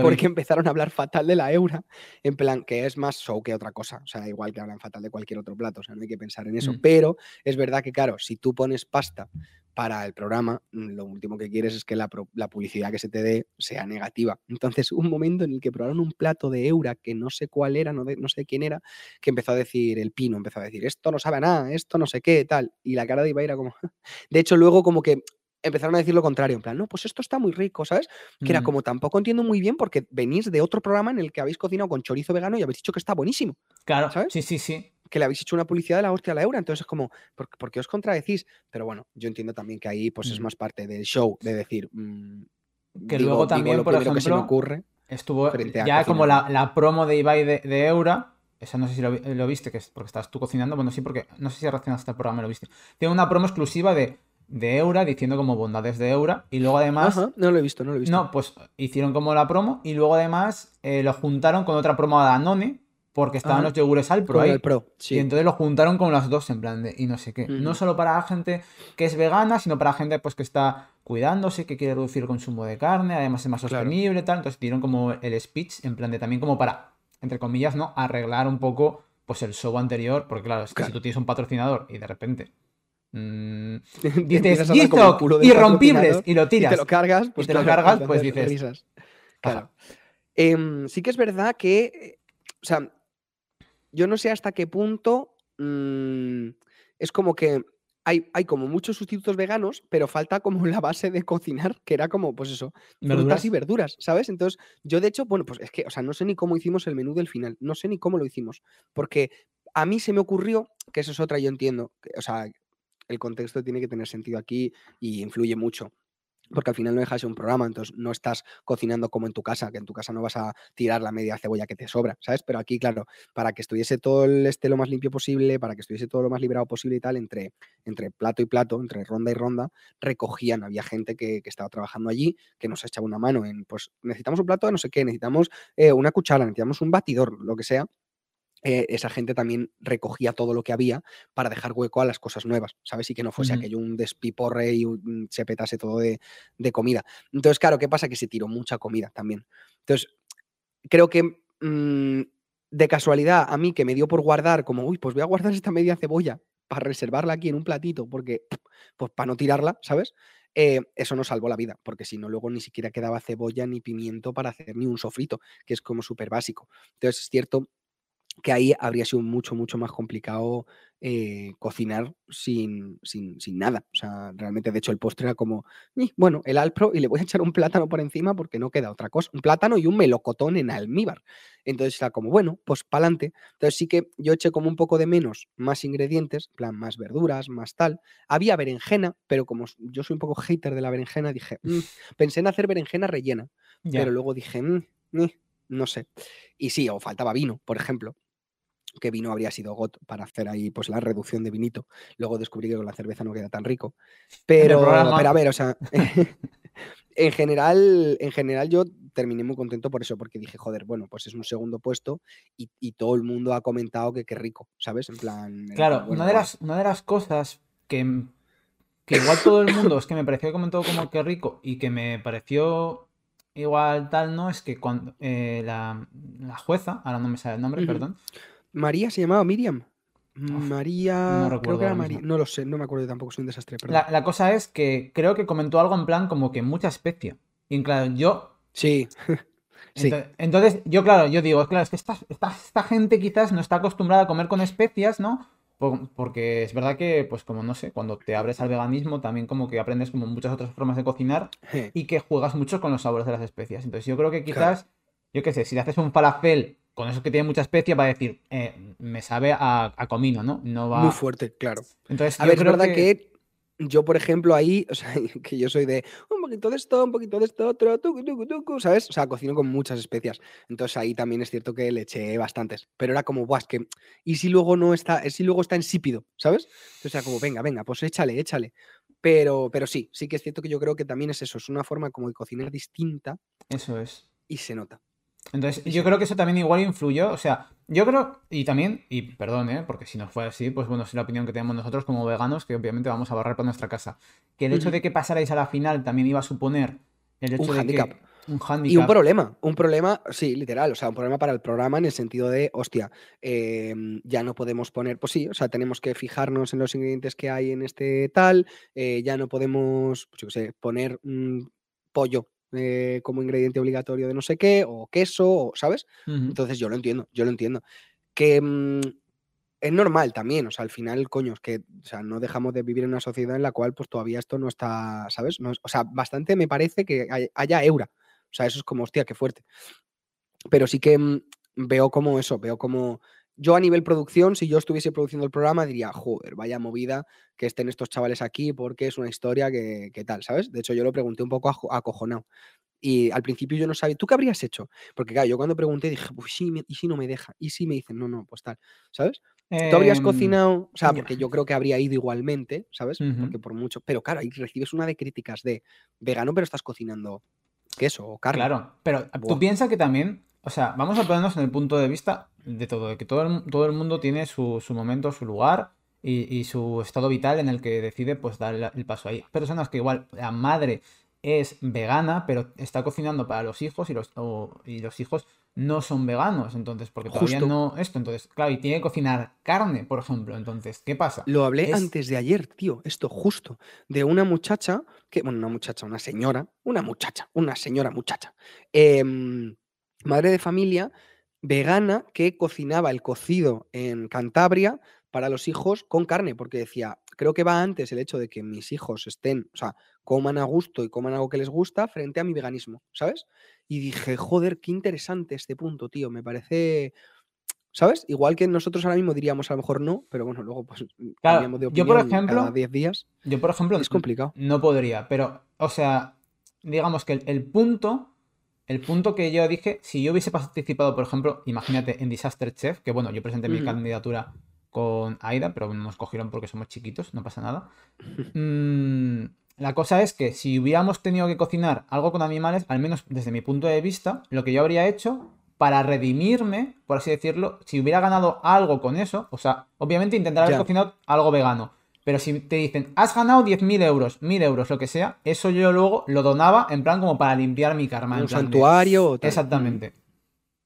[SPEAKER 1] porque empezaron a hablar fatal de la eura, en plan, que es más show que otra cosa, o sea, igual que hablan fatal de cualquier otro plato, o sea, no hay que pensar en eso, mm. pero es verdad que, claro, si tú pones pasta para el programa, mm, lo último que quieres es que la, publicidad que se te dé sea negativa. Entonces, un momento en el que probaron un plato de eura que no sé cuál era, no, no sé quién era, que empezó a decir, el pino empezó a decir, esto no sabe a nada, esto no sé qué, tal, y la cara de Iba era como... de hecho, luego como que empezaron a decir lo contrario, en plan, no, pues esto está muy rico, ¿sabes? Que era mm. como tampoco entiendo muy bien porque venís de otro programa en el que habéis cocinado con chorizo vegano y habéis dicho que está buenísimo.
[SPEAKER 2] Claro, ¿sabes? Sí, sí, sí.
[SPEAKER 1] Que le habéis hecho una publicidad de la hostia a la eura, entonces es como, ¿por, qué os contradecís? Pero bueno, yo entiendo también que ahí pues es mm. más parte del show, de decir... Mm,
[SPEAKER 2] que luego también, por ejemplo, que se me ocurre estuvo ya como la, promo de Ibai de, de Eura, esa no sé si lo, viste, que es porque estás tú cocinando, bueno, sí, porque no sé si reaccionaste al programa, lo viste. Tiene una promo exclusiva de de Eura diciendo como bondades de Eura y luego además...
[SPEAKER 1] no lo he visto, no lo he visto.
[SPEAKER 2] No, pues hicieron como la promo y luego además eh, lo juntaron con otra promo de Danone porque estaban los yogures al pro ahí.
[SPEAKER 1] pro,
[SPEAKER 2] Y entonces lo juntaron con las dos en plan de y no sé qué. No solo para gente que es vegana, sino para gente pues que está cuidándose, que quiere reducir el consumo de carne, además es más sostenible, tal. Entonces dieron como el speech en plan de también como para, entre comillas, ¿no? Arreglar un poco pues el show anterior, porque claro, es que si tú tienes un patrocinador y de repente Mm, dices, irrompibles y lo tiras.
[SPEAKER 1] Y te lo cargas, pues,
[SPEAKER 2] te lo cargas, pues dices.
[SPEAKER 1] Risas. Claro. Em, sí que es verdad que, o sea, yo no sé hasta qué punto mm, es como que hay, hay, como muchos sustitutos veganos, pero falta como la base de cocinar, que era como, pues eso, frutas y verduras, ¿sabes? Entonces, yo de hecho, bueno, pues es que, o sea, no sé ni cómo hicimos el menú del final, no sé ni cómo lo hicimos, porque a mí se me ocurrió, que eso es otra, yo entiendo, o sea, el contexto tiene que tener sentido aquí y influye mucho porque al final no dejas un programa, entonces no estás cocinando como en tu casa, que en tu casa no vas a tirar la media cebolla que te sobra, ¿sabes? Pero aquí, claro, para que estuviese todo el este lo más limpio posible, para que estuviese todo lo más liberado posible y tal, entre, entre plato y plato, entre ronda y ronda, recogían, había gente que, estaba trabajando allí, que nos echaba una mano en, pues necesitamos un plato de no sé qué, necesitamos eh, una cuchara, necesitamos un batidor, lo que sea, eh, esa gente también recogía todo lo que había para dejar hueco a las cosas nuevas, ¿sabes? Y que no fuese aquello un despiporre y se petase todo de, comida. Entonces, claro, ¿qué pasa? Que se tiró mucha comida también. Entonces, creo que mm, de casualidad a mí que me dio por guardar, como, uy, pues voy a guardar esta media cebolla para reservarla aquí en un platito, porque, pues para no tirarla, ¿sabes? Eh, eso nos salvó la vida, porque si no, luego ni siquiera quedaba cebolla ni pimiento para hacer ni un sofrito, que es como súper básico. Entonces, es cierto que ahí habría sido mucho, mucho más complicado eh, cocinar sin, sin, nada. O sea, realmente, de hecho, el postre era como, bueno, el alpro y le voy a echar un plátano por encima porque no queda otra cosa. Un plátano y un melocotón en almíbar. Entonces era como, bueno, pues para adelante. Entonces sí que yo eché como un poco de menos más ingredientes, plan más verduras, más tal. Había berenjena, pero como yo soy un poco hater de la berenjena, dije, mm", pensé en hacer berenjena rellena. Pero luego dije, mm, no sé. Y sí, o faltaba vino, por ejemplo que vino habría sido GOT para hacer ahí pues la reducción de vinito. Luego descubrí que con la cerveza no queda tan rico. Pero, pero a ver, o sea, en general, en general yo terminé muy contento por eso, porque dije, joder, bueno, pues es un segundo puesto y, todo el mundo ha comentado que qué rico, ¿sabes? En plan.
[SPEAKER 2] Claro, una, de las, una de las cosas que, que igual todo el mundo es que me pareció que comentó como que rico y que me pareció igual tal, ¿no? Es que cuando eh, la, jueza, ahora no me sale el nombre, perdón.
[SPEAKER 1] María se llamaba Miriam. María. No creo que era María. No lo sé, no me acuerdo tampoco, soy un desastre.
[SPEAKER 2] La, cosa es que creo que comentó algo en plan como que mucha especie. Y claro, yo.
[SPEAKER 1] Sí.
[SPEAKER 2] sí. Entonces, yo, claro, yo digo, claro, es que esta, esta, esta gente quizás no está acostumbrada a comer con especias, ¿no? Porque es verdad que, pues como no sé, cuando te abres al veganismo también como que aprendes como muchas otras formas de cocinar y que juegas mucho con los sabores de las especias. Entonces yo creo que quizás, yo qué sé, si le haces un falafel con eso que tiene mucha especia va a decir, eh, me sabe a, comino, ¿no? No va...
[SPEAKER 1] Muy fuerte, claro. Entonces, a ver, es verdad que... yo, por ejemplo, ahí, o sea, que yo soy de un poquito de esto, un poquito de esto, otro, tucu, tucu, tucu, ¿sabes? O sea, cocino con muchas especias. Entonces ahí también es cierto que le eché bastantes. Pero era como, guau, es que, ¿y si luego no está, si luego está insípido, ¿sabes? Entonces era como, venga, venga, pues échale, échale. Pero, pero sí, sí que es cierto que yo creo que también es eso, es una forma como de cocinar distinta.
[SPEAKER 2] Eso es.
[SPEAKER 1] Y se nota.
[SPEAKER 2] Entonces, yo creo que eso también igual influyó. O sea, yo creo, y también, y perdón, ¿eh? porque si no fue así, pues bueno, es la opinión que tenemos nosotros como veganos, que obviamente vamos a barrar para nuestra casa. Que el hecho de que pasarais a la final también iba a suponer el hecho de que. un
[SPEAKER 1] Y un problema, un problema, sí, literal, o sea, un problema para el programa en el sentido de, hostia, em, ya no podemos poner, pues sí, o sea, tenemos que fijarnos en los ingredientes que hay en este tal, eh, ya no podemos, pues yo qué sé, poner un pollo eh, como ingrediente obligatorio de no sé qué, o queso, o, ¿sabes? Entonces yo lo entiendo, yo lo entiendo. Que mm, es normal también, o sea, al final, coño, es que, o sea, no dejamos de vivir en una sociedad en la cual, pues todavía esto no está, ¿sabes? No o sea, bastante me parece que haya eura. O sea, eso es como, hostia, qué fuerte. Pero sí que mm, veo como eso, veo como. Yo a nivel producción, si yo estuviese produciendo el programa, diría, joder, vaya movida que estén estos chavales aquí porque es una historia que, tal, ¿sabes? De hecho, yo lo pregunté un poco acojonado. Y al principio yo no sabía, ¿tú qué habrías hecho? Porque claro, yo cuando pregunté dije, pues sí, ¿y si no me deja? ¿Y si me dicen, no, no, pues tal, ¿sabes? Tú habrías em, cocinado, o sea, porque yo creo que habría ido igualmente, ¿sabes? Porque por mucho, pero claro, ahí recibes una de críticas de vegano, pero estás cocinando queso o carne.
[SPEAKER 2] Claro, pero tú piensas que también, o sea, vamos a ponernos en el punto de vista de todo, de que todo el, todo el mundo tiene su, momento, su lugar y, su estado vital en el que decide pues dar el, paso ahí. Personas que igual la madre es vegana, pero está cocinando para los hijos y los, y los hijos no son veganos, entonces, porque todavía no esto, entonces, claro, y tiene que cocinar carne, por ejemplo, entonces, ¿qué pasa?
[SPEAKER 1] Lo hablé antes de ayer, tío, esto justo, de una muchacha, que, bueno, una muchacha, una señora, una muchacha, una señora muchacha, em, madre de familia, vegana, que cocinaba el cocido en Cantabria para los hijos con carne, porque decía, creo que va antes el hecho de que mis hijos estén, o sea, coman a gusto y coman algo que les gusta frente a mi veganismo, ¿sabes? Y dije, joder, qué interesante este punto, tío. Me parece. ¿Sabes? Igual que nosotros ahora mismo diríamos a lo mejor no, pero bueno, luego pues
[SPEAKER 2] claro, de yo por ejemplo,
[SPEAKER 1] cada 10 días.
[SPEAKER 2] Yo, por ejemplo,
[SPEAKER 1] es complicado.
[SPEAKER 2] No podría, pero, o sea, digamos que el, punto, el punto que yo dije, si yo hubiese participado, por ejemplo, imagínate en Disaster Chef, que bueno, yo presenté mi candidatura con Aida, pero nos cogieron porque somos chiquitos, no pasa nada. Mmm, la cosa es que si hubiéramos tenido que cocinar algo con animales, al menos desde mi punto de vista, lo que yo habría hecho para redimirme, por así decirlo, si hubiera ganado algo con eso, o sea, obviamente intentar haber cocinado algo vegano. Pero si te dicen, has ganado 10.000 euros, 1.000 euros, lo que sea, eso yo luego lo donaba en plan como para limpiar mi karma.
[SPEAKER 1] Un santuario.
[SPEAKER 2] Exactamente.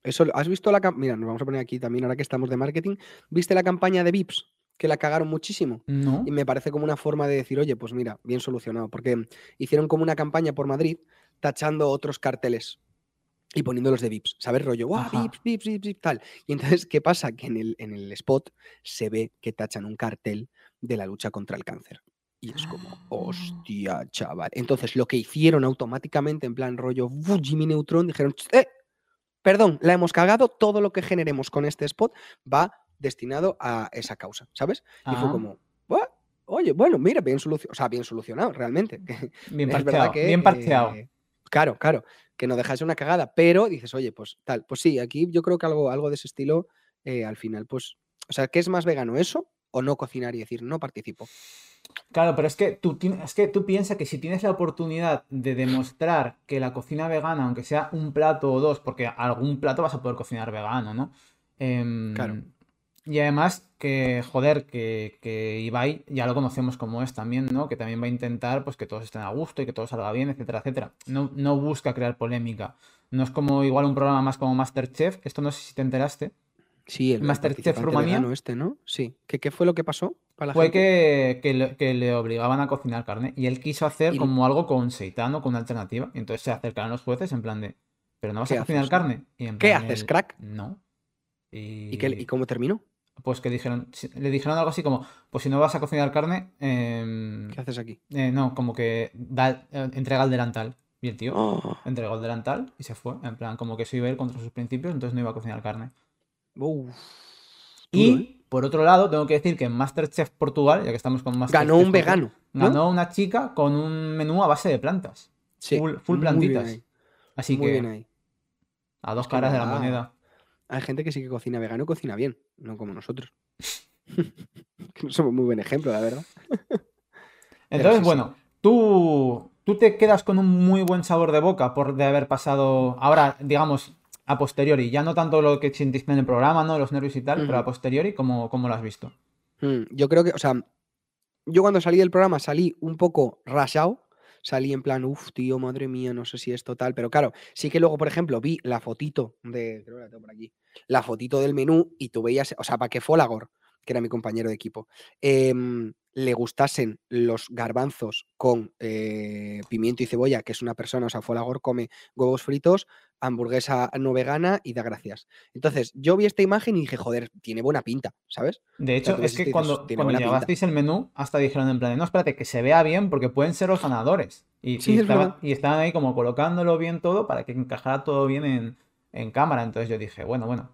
[SPEAKER 1] Eso, ¿Has visto la... Mira, nos vamos a poner aquí también, ahora que estamos de marketing. ¿Viste la campaña de VIPs? que la cagaron muchísimo.
[SPEAKER 2] No.
[SPEAKER 1] Y me parece como una forma de decir, oye, pues mira, bien solucionado. Porque hicieron como una campaña por Madrid tachando otros carteles y poniéndolos de VIPs, ¿sabes? Rollo, ¡guau! VIPs, VIPs, VIPs, tal. Y entonces, ¿qué pasa? Que en el, en el spot se ve que tachan un cartel de la lucha contra el cáncer. Y es como, ah. hostia, chaval. Entonces, lo que hicieron automáticamente, en plan rollo, Jimmy Neutron, dijeron, ¡eh! Perdón, la hemos cagado, todo lo que generemos con este spot va destinado a esa causa, ¿sabes? Y fue como, oye, bueno, mira, bien solucionado, o sea, bien solucionado, realmente.
[SPEAKER 2] Bien parcheado, bien parcheado.
[SPEAKER 1] Eh, claro, claro, que no dejase una cagada, pero dices, oye, pues tal, pues sí, aquí yo creo que algo, algo de ese estilo, eh, al final, pues, o sea, ¿qué es más vegano, eso o no cocinar y decir, no participo?
[SPEAKER 2] Claro, pero es que tú, es que tú piensas que si tienes la oportunidad de demostrar que la cocina vegana, aunque sea un plato o dos, porque algún plato vas a poder cocinar vegano, ¿no?
[SPEAKER 1] claro.
[SPEAKER 2] Em, y además que, joder, que, que, Ibai ya lo conocemos como es también, ¿no? Que también va a intentar pues que todos estén a gusto y que todo salga bien, etcétera, etcétera. No, no busca crear polémica. No es como igual un programa más como Masterchef. Esto no sé si te enteraste.
[SPEAKER 1] Sí, el Masterchef Rumanía. este, ¿no? Sí. ¿Qué, ¿Qué, fue lo que pasó?
[SPEAKER 2] fue Que, que, le, que, le, obligaban a cocinar carne y él quiso hacer como algo con seitano, con una alternativa. Y entonces se acercaron los jueces en plan de, ¿pero no vas a cocinar carne? Y
[SPEAKER 1] ¿Qué haces, crack?
[SPEAKER 2] No.
[SPEAKER 1] ¿Y, qué, ¿Y cómo terminó?
[SPEAKER 2] pues que dijeron, le dijeron algo así como, pues si no vas a cocinar carne, em,
[SPEAKER 1] ¿qué haces aquí?
[SPEAKER 2] Eh, no, como que da, eh, entrega el delantal. Y el tío oh. entregó el delantal y se fue. En plan, como que eso iba a ir contra sus principios, entonces no iba a cocinar carne. Y, ¿eh? por otro lado, tengo que decir que en Masterchef Portugal, ya que estamos con Masterchef.
[SPEAKER 1] Ganó un vegano.
[SPEAKER 2] Ganó una chica con un menú a base de plantas. Sí. Full, plantitas. Así que. A dos caras de la moneda.
[SPEAKER 1] Hay gente que sí que cocina vegano y cocina bien, no como nosotros. que no somos muy buen ejemplo, la verdad.
[SPEAKER 2] Entonces, bueno, tú, tú te quedas con un muy buen sabor de boca por de haber pasado, ahora, digamos, a posteriori, ya no tanto lo que sentiste en el programa, ¿no? Los nervios y tal, pero a posteriori, ¿cómo, ¿cómo, lo has visto?
[SPEAKER 1] Mm, yo creo que, o sea, yo cuando salí del programa salí un poco rashado, salí en plan, uff, tío, madre mía, no sé si es total. Pero claro, sí que luego, por ejemplo, vi la fotito de. Creo que la tengo por aquí. La fotito del menú y tú veías. O sea, para que Folagor, que era mi compañero de equipo, em, le gustasen los garbanzos con eh, pimiento y cebolla, que es una persona, o sea, Folagor come huevos fritos, hamburguesa no vegana y da gracias. Entonces, yo vi esta imagen y dije, joder, tiene buena pinta, ¿sabes?
[SPEAKER 2] De hecho, es que cuando, cuando llevasteis el menú, hasta dijeron en plan, no, espérate, que se vea bien porque pueden ser los ganadores. Y, y, estaban ahí como colocándolo bien todo para que encajara todo bien en, en cámara. Entonces yo dije, bueno, bueno,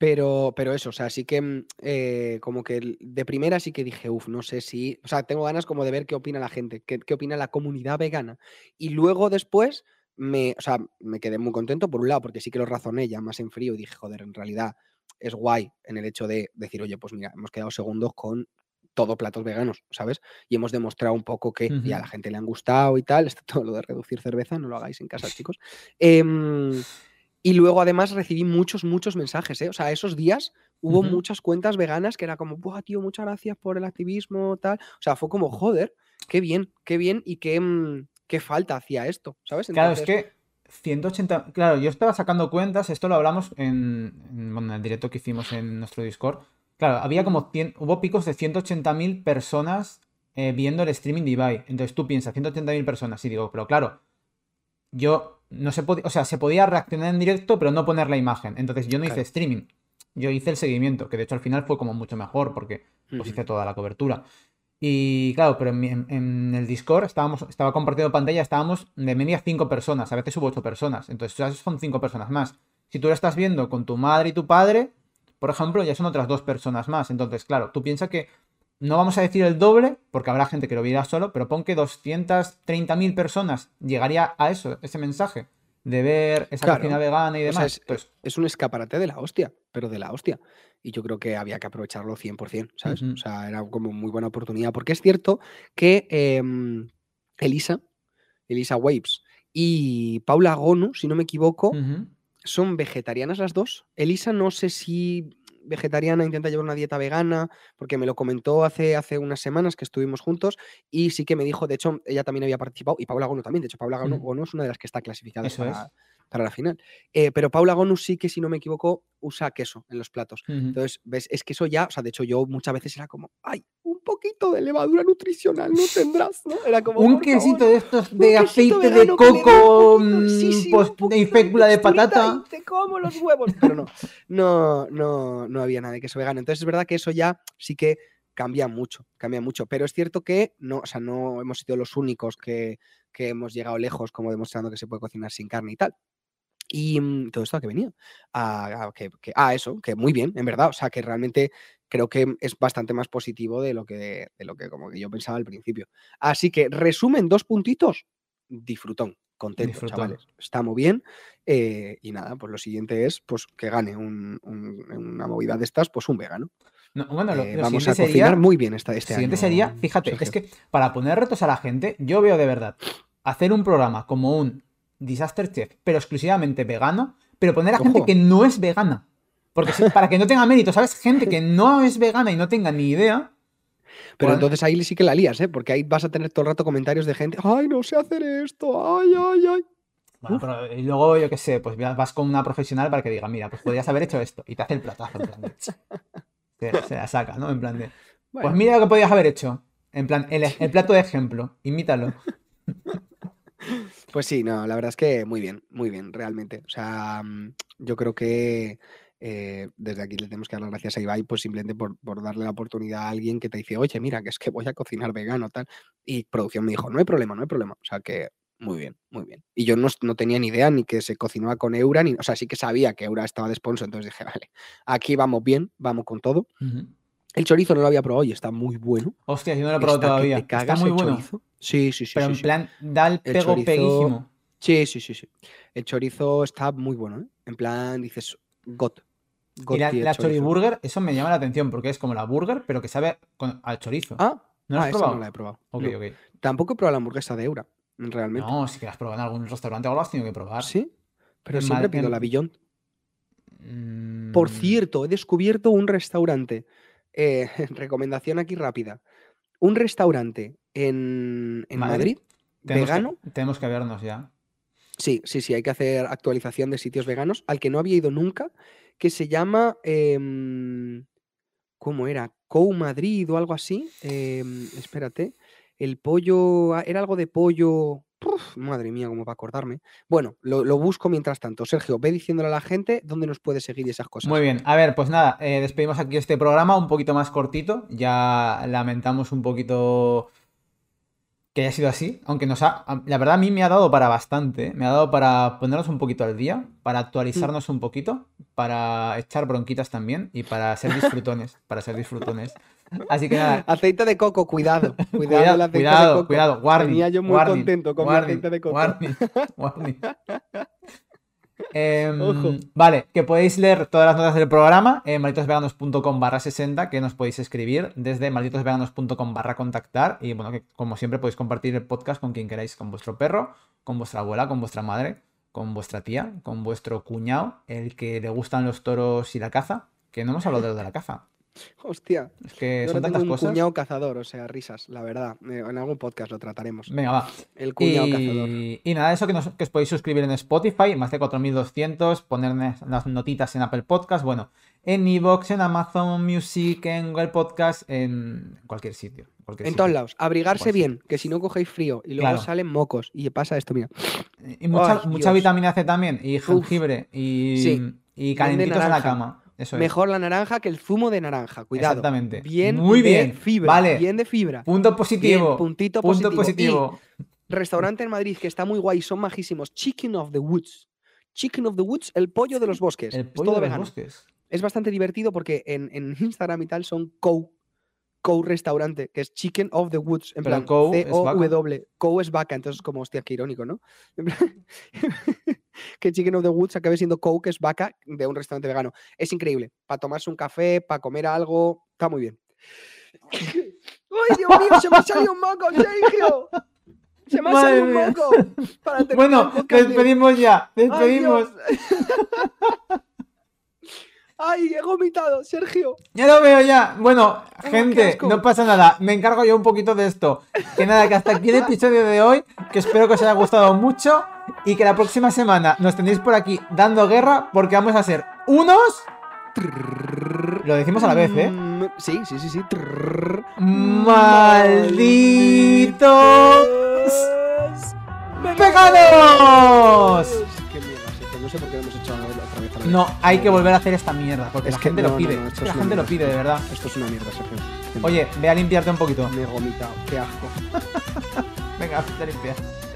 [SPEAKER 1] pero, pero eso, o sea, sí que mm, eh, como que de primera sí que dije, uff, no sé si, o sea, tengo ganas como de ver qué opina la gente, qué, qué opina la comunidad vegana. Y luego después me, o sea, me quedé muy contento por un lado, porque sí que lo razoné ya más en frío y dije, joder, en realidad es guay en el hecho de decir, oye, pues mira, hemos quedado segundos con todo platos veganos, ¿sabes? Y hemos demostrado un poco que ya a la gente le han gustado y tal, esto todo lo de reducir cerveza, no lo hagáis en casa, chicos. Eh, y luego además recibí muchos, muchos mensajes, ¿eh? O sea, esos días hubo muchas cuentas veganas que era como, ¡buah, tío, muchas gracias por el activismo, tal! O sea, fue como, joder, qué bien, qué bien y qué, mm, qué falta hacía esto, ¿sabes?
[SPEAKER 2] Claro, es que 180, claro, yo estaba sacando cuentas, esto lo hablamos en, en, el directo que hicimos en nuestro Discord. Claro, había como 100, hubo picos de 180.000 personas eh, viendo el streaming de Ibai. Entonces tú piensas, 180.000 personas, y digo, pero claro, yo no se podía, o sea, se podía reaccionar en directo, pero no poner la imagen. Entonces yo no hice streaming, yo hice el seguimiento, que de hecho al final fue como mucho mejor porque pues hice toda la cobertura. Y claro, pero en, el Discord estábamos, estaba compartiendo pantalla, estábamos de media cinco personas, a veces hubo ocho personas, entonces ya son cinco personas más. Si tú lo estás viendo con tu madre y tu padre, por ejemplo, ya son otras dos personas más. Entonces, claro, tú piensas que no vamos a decir el doble, porque habrá gente que lo viera solo, pero pon que 230.000 personas llegaría a eso, ese mensaje, de ver esa cocina vegana y demás.
[SPEAKER 1] Pues es, un escaparate de la hostia, pero de la hostia. Y yo creo que había que aprovecharlo 100%, ¿sabes? O sea, era como muy buena oportunidad, porque es cierto que em, Elisa, Elisa Waves y Paula Gonu, si no me equivoco, son vegetarianas las dos. Elisa no sé si vegetariana, intenta llevar una dieta vegana, porque me lo comentó hace, hace unas semanas que estuvimos juntos y sí que me dijo, de hecho, ella también había participado y Paula Gono también, de hecho, Paula Gono, es una de las que está clasificada para, para la final. Eh, pero Paula Gonu sí que, si no me equivoco, usa queso en los platos. Entonces, ves, es que eso ya, o sea, de hecho, yo muchas veces era como, ay, un poquito de levadura nutricional no tendrás, ¿no? Era como,
[SPEAKER 2] un quesito de estos de aceite de coco, sí, pues, de fécula de patata.
[SPEAKER 1] te como los huevos. Pero no, no, no, no había nada de queso vegano. Entonces, es verdad que eso ya sí que cambia mucho, cambia mucho. Pero es cierto que no, o sea, no hemos sido los únicos que, que hemos llegado lejos, como demostrando que se puede cocinar sin carne y tal. Y mm, todo esto a que venía. A, que, eso, que muy bien, en verdad. O sea, que realmente creo que es bastante más positivo de lo que, de lo que como que yo pensaba al principio. Así que, resumen, dos puntitos. Disfrutón, contento, chavales. Está muy bien. Eh, y nada, pues lo siguiente es pues que gane una movida de estas, pues un vegano.
[SPEAKER 2] bueno,
[SPEAKER 1] eh, vamos a cocinar muy bien esta, este
[SPEAKER 2] siguiente sería, fíjate, es que para poner retos a la gente, yo veo de verdad hacer un programa como un Disaster Chef, pero exclusivamente vegano, pero poner a gente que no es vegana. Porque para que no tenga mérito, ¿sabes? Gente que no es vegana y no tenga ni idea.
[SPEAKER 1] Pero entonces ahí sí que la lías, ¿eh? Porque ahí vas a tener todo el rato comentarios de gente, ay, no sé hacer esto, ay, ay, ay.
[SPEAKER 2] Bueno, pero, y luego, yo qué sé, pues vas con una profesional para que diga, mira, pues podrías haber hecho esto. Y te hace el platazo, en plan de, se, la saca, ¿no? En plan de. Pues mira lo que podías haber hecho. En plan, el, el plato de ejemplo, imítalo.
[SPEAKER 1] Pues sí, no, la verdad es que muy bien, muy bien, realmente. O sea, mm, yo creo que eh, desde aquí le tenemos que dar las gracias a Ibai, pues simplemente por, darle la oportunidad a alguien que te dice, oye, mira, que es que voy a cocinar vegano, tal. Y producción me dijo, no hay problema, no hay problema. O sea que muy bien, muy bien. Y yo no, tenía ni idea ni que se cocinaba con Eura, ni, o sea, sí que sabía que Eura estaba de sponsor, entonces dije, vale, aquí vamos bien, vamos con todo. El chorizo no lo había probado y está muy bueno.
[SPEAKER 2] Hostia, yo no lo he probado todavía. está muy bueno.
[SPEAKER 1] Sí, sí, sí.
[SPEAKER 2] Pero en plan, da el pego peguísimo.
[SPEAKER 1] Sí, sí, sí, sí. El chorizo está muy bueno, ¿eh? En plan, dices, got.
[SPEAKER 2] y la, la choriburger, eso me llama la atención porque es como la burger, pero que sabe al chorizo.
[SPEAKER 1] Ah,
[SPEAKER 2] ¿no la
[SPEAKER 1] has
[SPEAKER 2] ah, probado?
[SPEAKER 1] no la he probado. Tampoco he probado la hamburguesa de Eura, realmente.
[SPEAKER 2] No, si que la has probado en algún restaurante o algo has tenido que probar.
[SPEAKER 1] Sí, pero siempre pido la Beyond. Por mm. cierto, he descubierto un restaurante eh, recomendación aquí rápida. Un restaurante en, Madrid. vegano.
[SPEAKER 2] tenemos que vernos ya.
[SPEAKER 1] Sí, sí, sí, hay que hacer actualización de sitios veganos al que no había ido nunca, que se llama, em, ¿cómo era? Cou Madrid o algo así. Em, espérate. El pollo, ah, era algo de pollo. Madre mía, cómo para acordarme. Bueno, lo, busco mientras tanto. Sergio, ve diciéndole a la gente dónde nos puede seguir esas cosas.
[SPEAKER 2] Muy bien, a ver, pues nada, eh, despedimos aquí este programa un poquito más cortito. Ya lamentamos un poquito que haya sido así, aunque nos ha, la verdad a mí me ha dado para bastante, me ha dado para ponernos un poquito al día, para actualizarnos un poquito, para echar bronquitas también y para ser disfrutones, para ser disfrutones. Así que nada.
[SPEAKER 1] Aceite de coco, cuidado. Cuidado,
[SPEAKER 2] cuidado, cuidado, Venía
[SPEAKER 1] yo muy contento con mi aceite de coco.
[SPEAKER 2] Em, vale, que podéis leer todas las notas del programa en malditosveganos.com barra 60, que nos podéis escribir desde malditosveganos.com barra contactar. Y bueno, que como siempre podéis compartir el podcast con quien queráis, con vuestro perro, con vuestra abuela, con vuestra madre, con vuestra tía, con vuestro cuñado, el que le gustan los toros y la caza, que no hemos hablado de la caza.
[SPEAKER 1] Hostia.
[SPEAKER 2] Es que son tantas un
[SPEAKER 1] cuñado cazador, o sea, risas, la verdad. Eh, en algún podcast lo trataremos.
[SPEAKER 2] Venga, va.
[SPEAKER 1] El cuñado cazador.
[SPEAKER 2] Y nada, eso que, os podéis suscribir en Spotify, más de 4200, ponerme las notitas en Apple Podcast, bueno, en Evox, en Amazon Music, en Google Podcast, en cualquier sitio.
[SPEAKER 1] en todos lados. Abrigarse bien, que si no cogéis frío y luego salen mocos y pasa esto, mira.
[SPEAKER 2] Y mucha, mucha vitamina C también, y jengibre, y, y calentitos en la cama.
[SPEAKER 1] Mejor la naranja que el zumo de naranja. Cuidado.
[SPEAKER 2] Exactamente.
[SPEAKER 1] Bien Muy bien. fibra. Vale. Bien de fibra.
[SPEAKER 2] Punto positivo.
[SPEAKER 1] puntito
[SPEAKER 2] Punto
[SPEAKER 1] positivo. restaurante en Madrid que está muy guay, son majísimos. Chicken of the Woods. Chicken of the Woods, el pollo de los bosques.
[SPEAKER 2] El pollo de los bosques.
[SPEAKER 1] Es bastante divertido porque en, en Instagram y tal son co Cow Restaurante, que es Chicken of the Woods, en plan C-O-W. Cow es vaca, entonces como, hostia, qué irónico, ¿no? que Chicken of the Woods acabe siendo Cow, que es vaca, de un restaurante vegano. Es increíble. Para tomarse un café, para comer algo, está muy bien. ¡Ay, Dios mío! ¡Se me ha salido un moco, Sergio! ¡Se me ha salido un moco!
[SPEAKER 2] bueno, despedimos ya. Despedimos.
[SPEAKER 1] ¡Ay, he vomitado, Sergio!
[SPEAKER 2] Ya lo veo ya. Bueno, gente, no pasa nada. Me encargo yo un poquito de esto. Que nada, que hasta aquí el episodio de hoy. Que espero que os haya gustado mucho. Y que la próxima semana nos tenéis por aquí dando guerra. Porque vamos a ser unos. Lo decimos a la vez, ¿eh?
[SPEAKER 1] Mm, sí, sí, sí, sí.
[SPEAKER 2] ¡Malditos! ¡Pegados!
[SPEAKER 1] No sé por qué hemos hecho
[SPEAKER 2] no, hay que volver a hacer esta mierda, porque la gente lo pide. la gente lo pide, de verdad.
[SPEAKER 1] Esto es una mierda, Sergio.
[SPEAKER 2] Oye, ve a limpiarte un poquito.
[SPEAKER 1] Me he vomitado, qué asco.
[SPEAKER 2] Venga, te limpia.
[SPEAKER 1] Hostia.